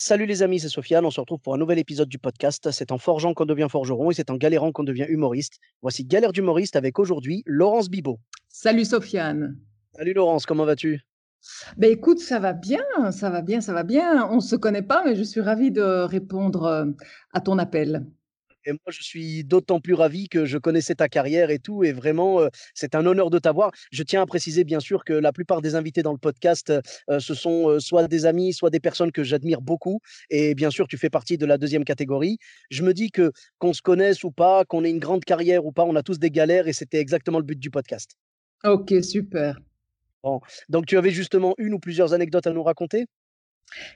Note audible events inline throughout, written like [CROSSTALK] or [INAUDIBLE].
Salut les amis, c'est Sofiane. On se retrouve pour un nouvel épisode du podcast. C'est en forgeant qu'on devient forgeron et c'est en galérant qu'on devient humoriste. Voici Galère d'humoriste avec aujourd'hui Laurence Bibot. Salut Sofiane. Salut Laurence, comment vas-tu? Ben écoute, ça va bien, ça va bien, ça va bien. On ne se connaît pas, mais je suis ravie de répondre euh, à ton appel. Et moi, je suis d'autant plus ravi que je connaissais ta carrière et tout. Et vraiment, euh, c'est un honneur de t'avoir. Je tiens à préciser, bien sûr, que la plupart des invités dans le podcast, euh, ce sont euh, soit des amis, soit des personnes que j'admire beaucoup. Et bien sûr, tu fais partie de la deuxième catégorie. Je me dis que qu'on se connaisse ou pas, qu'on ait une grande carrière ou pas, on a tous des galères et c'était exactement le but du podcast. Ok, super. Bon. Donc, tu avais justement une ou plusieurs anecdotes à nous raconter?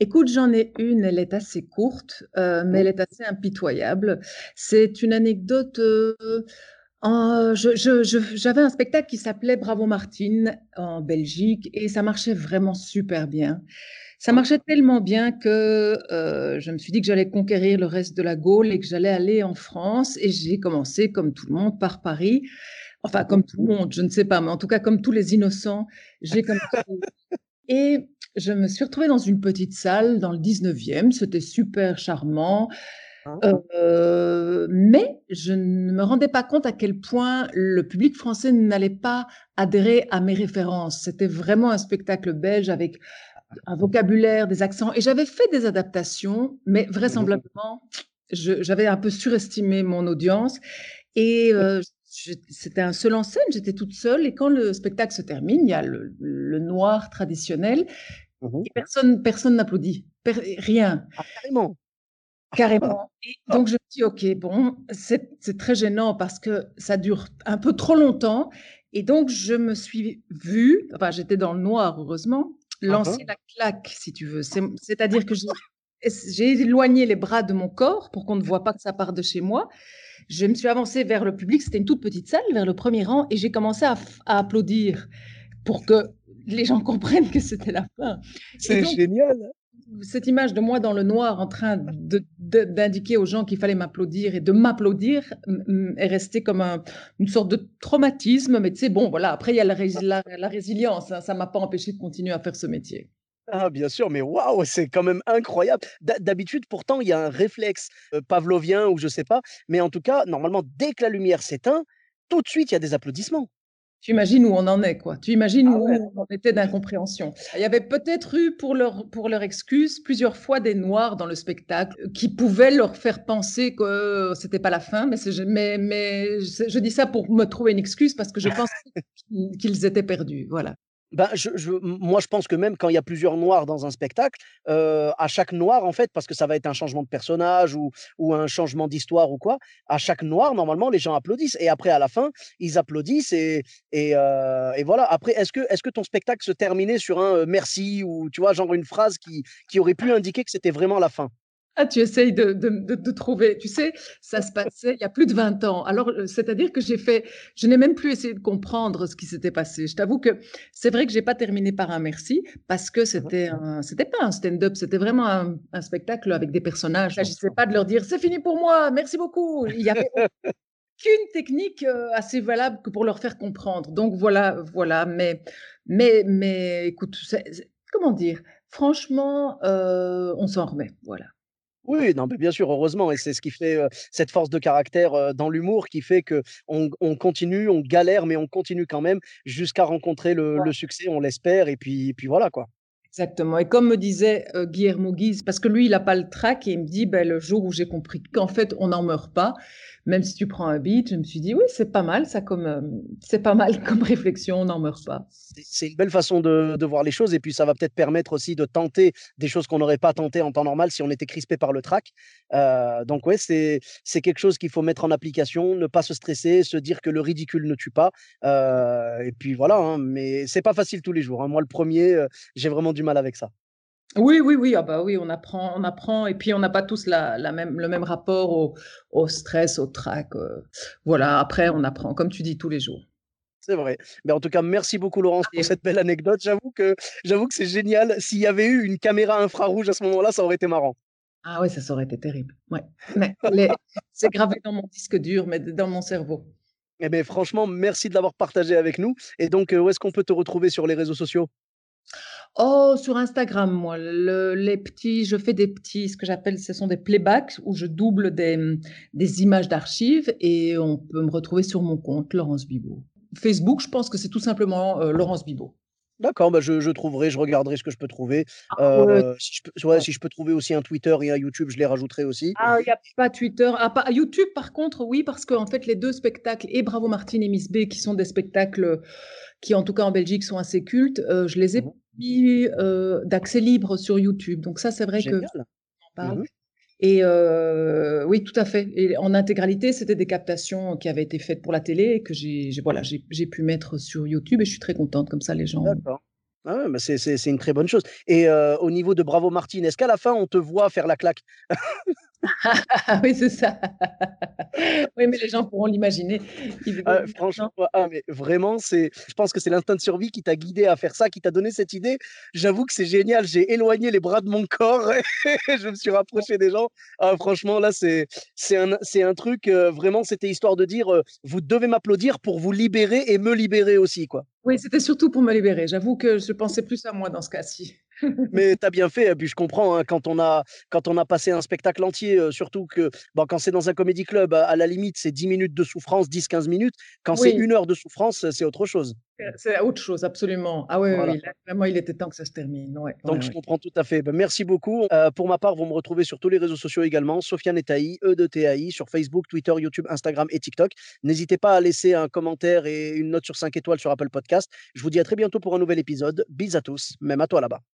Écoute, j'en ai une, elle est assez courte, euh, mais elle est assez impitoyable. C'est une anecdote. euh, en- je- je- je- J'avais un spectacle qui s'appelait Bravo Martine en Belgique et ça marchait vraiment super bien. Ça marchait tellement bien que euh, je me suis dit que j'allais conquérir le reste de la Gaule et que j'allais aller en France. Et j'ai commencé, comme tout le monde, par Paris. Enfin, comme tout le monde, je ne sais pas, mais en tout cas, comme tous les innocents, j'ai commencé. [LAUGHS] Et je me suis retrouvée dans une petite salle dans le 19e. C'était super charmant. Hein Euh, mais je ne me rendais pas compte à quel point le public français n'allait pas adhérer à mes références. C'était vraiment un spectacle belge avec un vocabulaire, des accents. Et j'avais fait des adaptations, mais vraisemblablement, j'avais un peu surestimé mon audience. Et euh, c'était un seul en scène, j'étais toute seule. Et quand le spectacle se termine, il y a le, le noir traditionnel. Mhm. Et personne personne n'applaudit. Per- rien. Ah, carrément. Carrément. [LAUGHS] Et donc, je me dis, OK, bon, c'est très gênant parce que ça dure un peu trop longtemps. Et donc, je me suis vue, enfin, j'étais dans le noir, heureusement, lancer la claque, si tu veux. C'est- C'est-à-dire que j'ai j'ai éloigné les bras de mon corps pour qu'on ne voit pas que ça part de chez moi. Je me suis avancée vers le public, c'était une toute petite salle, vers le premier rang, et j'ai commencé à, applaudir pour que les gens comprennent que c'était la fin. C'est génial. cette image de moi dans le noir en train d'indiquer aux gens qu'il fallait m'applaudir et de m'applaudir est restée comme un- une sorte de traumatisme. Mais tu sais, bon, voilà, après, il y a la, rés- la- la résilience. hein, ça ne m'a pas empêché de continuer à faire ce métier. Ah, bien sûr, mais waouh, c'est quand même incroyable. D'ha- D'habitude, pourtant, il y a un réflexe euh, pavlovien ou je sais pas, mais en tout cas, normalement, dès que la lumière s'éteint, tout de suite, il y a des applaudissements. Tu imagines où on en est, quoi. Tu imagines Ah où ouais. on en était d'incompréhension. Il y avait peut-être eu, pour leur, pour leur excuse, plusieurs fois des noirs dans le spectacle euh, qui pouvaient leur faire penser que c'était pas la fin, mais, mais, mais je, dis ça pour me trouver une excuse parce que je pense [LAUGHS] qu'ils étaient perdus. Voilà. Ben, je, moi, je pense que même quand il y a plusieurs noirs dans un spectacle, euh, à chaque noir, en fait, parce que ça va être un changement de personnage ou, ou un changement d'histoire ou quoi, à chaque noir, normalement, les gens applaudissent. Et après, à la fin, ils applaudissent. Et, et, euh, voilà. Après, est-ce que, est-ce que ton spectacle se terminait sur un euh, merci ou, tu vois, genre une phrase qui, qui aurait pu indiquer que c'était vraiment la fin? Ah, tu essayes de, de, de, de trouver. Tu sais, ça se passait il y a plus de 20 ans. Alors, euh, c'est-à-dire que j'ai fait, je n'ai même plus essayé de comprendre ce qui s'était passé. Je t'avoue que c'est vrai que j'ai pas terminé par un merci parce que c'était un, c'était pas un stand-up, c'était vraiment un, un spectacle avec des personnages. Il ne s'agissait pas de leur dire c'est fini pour moi, merci beaucoup. Il y avait aucune technique euh, assez valable que pour leur faire comprendre. Donc voilà, voilà. Mais, mais, mais écoute, comment dire? Franchement, euh, on s'en remet. Voilà. Oui, non, mais bien sûr, heureusement, et c'est ce qui fait euh, cette force de caractère euh, dans l'humour qui fait que on, on continue, on galère, mais on continue quand même jusqu'à rencontrer le, le succès, on l'espère, et puis, puis voilà quoi. Exactement. Et comme me disait euh, Guillermo Guise, parce que lui, il n'a pas le trac, et il me dit, ben, le jour où j'ai compris qu'en fait, on n'en meurt pas, même si tu prends un beat, je me suis dit, oui, c'est pas mal, ça, comme, euh, c'est pas mal comme [LAUGHS] réflexion, on n'en meurt pas. C'est- une belle façon de, voir les choses, et puis ça va peut-être permettre aussi de tenter des choses qu'on n'aurait pas tentées en temps normal si on était crispé par le trac. Euh, donc ouais, c'est c'est quelque chose qu'il faut mettre en application, ne pas se stresser, se dire que le ridicule ne tue pas. Euh, et puis voilà, hein, mais c'est pas facile tous les jours. hein. Moi, le premier, j'ai vraiment du mal avec ça. Oui, oui, oui, ah bah oui, on apprend, on apprend, et puis on n'a pas tous la, la même, le même rapport au, au stress, au trac. euh, voilà, après, on apprend, comme tu dis, tous les jours. C'est vrai. Mais en tout cas, merci beaucoup Laurence pour cette belle anecdote. J'avoue que j'avoue que c'est génial. S'il y avait eu une caméra infrarouge à ce moment-là, ça aurait été marrant. Ah oui, ça, ça aurait été terrible. Ouais. Mais les- c'est gravé dans mon disque dur, mais dans mon cerveau. Eh bien, franchement, merci de l'avoir partagé avec nous. Et donc, euh, où est-ce qu'on peut te retrouver sur les réseaux sociaux? Oh, sur Instagram, moi, le- les petits, je fais des petits, ce que j'appelle, ce sont des playbacks où je double des, des images d'archives et on peut me retrouver sur mon compte, Laurence Bibot. Facebook, je pense que c'est tout simplement euh, Laurence Bibot. D'accord, bah je, je trouverai, je regarderai ce que je peux trouver. Ah, ouais. Euh, si je peux, ouais, si je peux trouver aussi un Twitter et un YouTube, je les rajouterai aussi. Ah, il n'y a pas Twitter. Ah, pas, YouTube, par contre, oui, parce qu'en fait, les deux spectacles, et Bravo Martine et Miss B, qui sont des spectacles qui, en tout cas en Belgique, sont assez cultes, euh, je les ai Mhm. mis euh, d'accès libre sur YouTube. Donc ça, c'est vrai que Génial. en parle. Mhm. Et euh, oui, tout à fait. Et en intégralité, c'était des captations qui avaient été faites pour la télé et que j'ai voilà, pu mettre sur YouTube et je suis très contente. Comme ça, les gens. D'accord. Ah bah c'est une très bonne chose. Et euh, au niveau de Bravo Martine, est-ce qu'à la fin, on te voit faire la claque? [LAUGHS] Ah oui, c'est ça. Oui, mais les gens pourront l'imaginer. Verront franchement, ah, mais vraiment, c'est, je pense que c'est l'instinct de survie qui t'a guidé à faire ça, qui t'a donné cette idée. J'avoue que c'est génial. J'ai éloigné les bras de mon corps [LAUGHS] et je me suis rapproché des gens. Ah, franchement, là, c'est, c'est un, c'est un truc, euh, vraiment, c'était histoire de dire, euh, vous devez m'applaudir pour vous libérer et me libérer aussi, quoi. Oui, c'était surtout pour me libérer. J'avoue que je pensais plus à moi dans ce cas-ci. Mais tu as bien fait, et puis je comprends, hein, quand on a quand on a passé un spectacle entier, heu, surtout que, bon, quand c'est dans un comédie club, à à la limite, c'est 10 minutes de souffrance, 10-15 minutes. Quand c'est. 1 heure de souffrance, c'est autre chose. Euh, C'est autre chose, absolument. Ah oui, oui, Voilà. oui, là, vraiment, il était temps que ça se termine. Ouais, Donc ouais, je ouais. comprends tout à fait. Bah, merci beaucoup. Pour ma part, vous me retrouvez sur tous les réseaux sociaux également, Sofiane Etaï, E de TAI, sur Facebook, Twitter, YouTube, Instagram et TikTok. N'hésitez pas à laisser un commentaire et une note sur 5 étoiles sur Apple Podcast. Je vous dis à très bientôt pour un nouvel épisode. Bis à tous, même à toi là-bas.